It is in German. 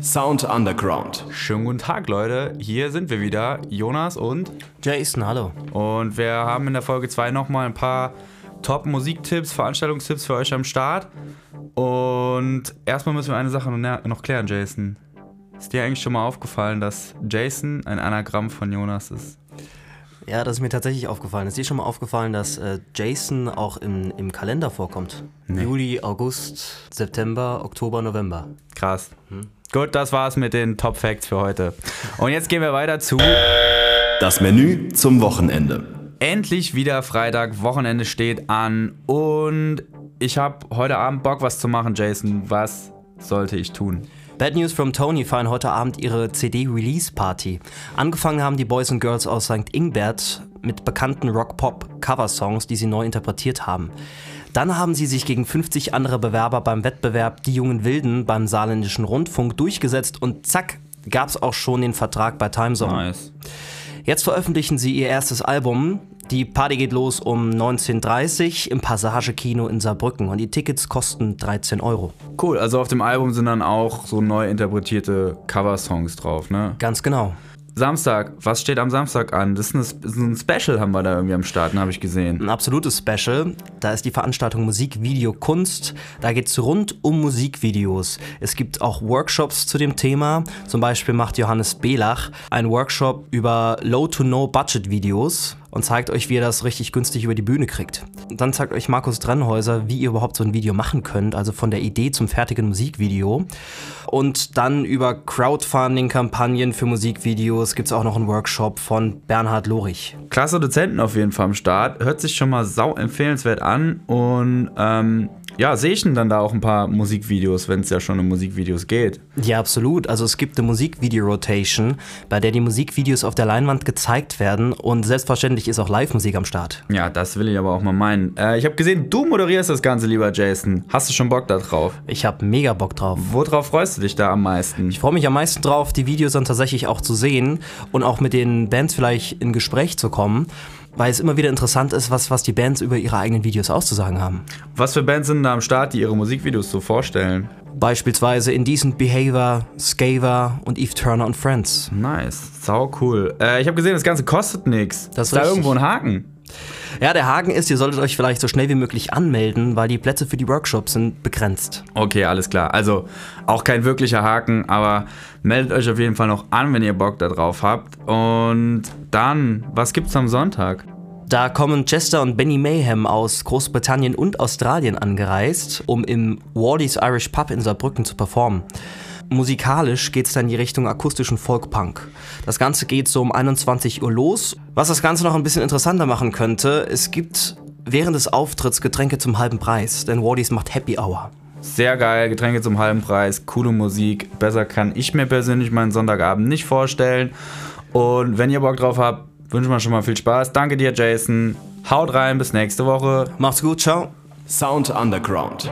Sound Underground. Schönen guten Tag, Leute. Hier sind wir wieder, Jonas und Jason, hallo. Und wir haben in der Folge 2 nochmal ein paar Top-Musiktipps, Veranstaltungstipps für euch am Start. Und erstmal müssen wir eine Sache noch klären, Jason. Ist dir eigentlich schon mal aufgefallen, dass Jason ein Anagramm von Jonas ist? Ja, das ist mir tatsächlich aufgefallen. Ist dir schon mal aufgefallen, dass äh, Jason auch im, im Kalender vorkommt? Nee. Juli, August, September, Oktober, November. Krass. Hm? Gut, das war's mit den Top Facts für heute. Und jetzt gehen wir weiter zu das Menü zum Wochenende. Endlich wieder Freitag, Wochenende steht an und ich habe heute Abend Bock, was zu machen, Jason. Was sollte ich tun? Bad News from Tony feiern heute Abend ihre CD-Release-Party. Angefangen haben die Boys and Girls aus St. Ingbert mit bekannten Rock-Pop-Cover-Songs, die sie neu interpretiert haben. Dann haben sie sich gegen 50 andere Bewerber beim Wettbewerb Die Jungen Wilden beim Saarländischen Rundfunk durchgesetzt und zack, gab es auch schon den Vertrag bei Timezone. Nice. Jetzt veröffentlichen sie ihr erstes Album. Die Party geht los um 19.30 Uhr im Passagekino in Saarbrücken und die Tickets kosten 13 Euro. Cool, also auf dem Album sind dann auch so neu interpretierte Cover-Songs drauf, ne? Ganz genau. Samstag, was steht am Samstag an? Das ist ein Special, haben wir da irgendwie am Start, habe ich gesehen. Ein absolutes Special. Da ist die Veranstaltung Musik, Video, Kunst. Da geht es rund um Musikvideos. Es gibt auch Workshops zu dem Thema. Zum Beispiel macht Johannes Belach einen Workshop über Low-to-No-Budget-Videos und zeigt euch, wie ihr das richtig günstig über die Bühne kriegt. Dann zeigt euch Markus Drennhäuser, wie ihr überhaupt so ein Video machen könnt, also von der Idee zum fertigen Musikvideo. Und dann über Crowdfunding-Kampagnen für Musikvideos gibt es auch noch einen Workshop von Bernhard Lorich. Klasse Dozenten auf jeden Fall am Start. Hört sich schon mal sau empfehlenswert an und ähm ja, sehe ich denn dann da auch ein paar Musikvideos, wenn es ja schon um Musikvideos geht? Ja, absolut. Also es gibt eine Musikvideo-Rotation, bei der die Musikvideos auf der Leinwand gezeigt werden und selbstverständlich ist auch Live-Musik am Start. Ja, das will ich aber auch mal meinen. Äh, ich habe gesehen, du moderierst das Ganze, lieber Jason. Hast du schon Bock da drauf? Ich habe mega Bock drauf. Worauf freust du dich da am meisten? Ich freue mich am meisten drauf, die Videos dann tatsächlich auch zu sehen und auch mit den Bands vielleicht in Gespräch zu kommen weil es immer wieder interessant ist, was, was die Bands über ihre eigenen Videos auszusagen haben. Was für Bands sind da am Start, die ihre Musikvideos so vorstellen? Beispielsweise Indecent Behavior, Skaver und Eve Turner und Friends. Nice, sau cool. Äh, ich habe gesehen, das Ganze kostet nichts. Das ist da irgendwo ein Haken? Ja, der Haken ist, ihr solltet euch vielleicht so schnell wie möglich anmelden, weil die Plätze für die Workshops sind begrenzt. Okay, alles klar. Also auch kein wirklicher Haken, aber meldet euch auf jeden Fall noch an, wenn ihr Bock darauf habt. Und dann, was gibt's am Sonntag? Da kommen Chester und Benny Mayhem aus Großbritannien und Australien angereist, um im Wardy's Irish Pub in Saarbrücken zu performen. Musikalisch geht es dann in die Richtung akustischen Folkpunk. Das Ganze geht so um 21 Uhr los. Was das Ganze noch ein bisschen interessanter machen könnte, es gibt während des Auftritts Getränke zum halben Preis, denn Wardys macht Happy Hour. Sehr geil, Getränke zum halben Preis, coole Musik. Besser kann ich mir persönlich meinen Sonntagabend nicht vorstellen. Und wenn ihr Bock drauf habt, wünschen wir schon mal viel Spaß. Danke dir, Jason. Haut rein, bis nächste Woche. Macht's gut, ciao. Sound Underground.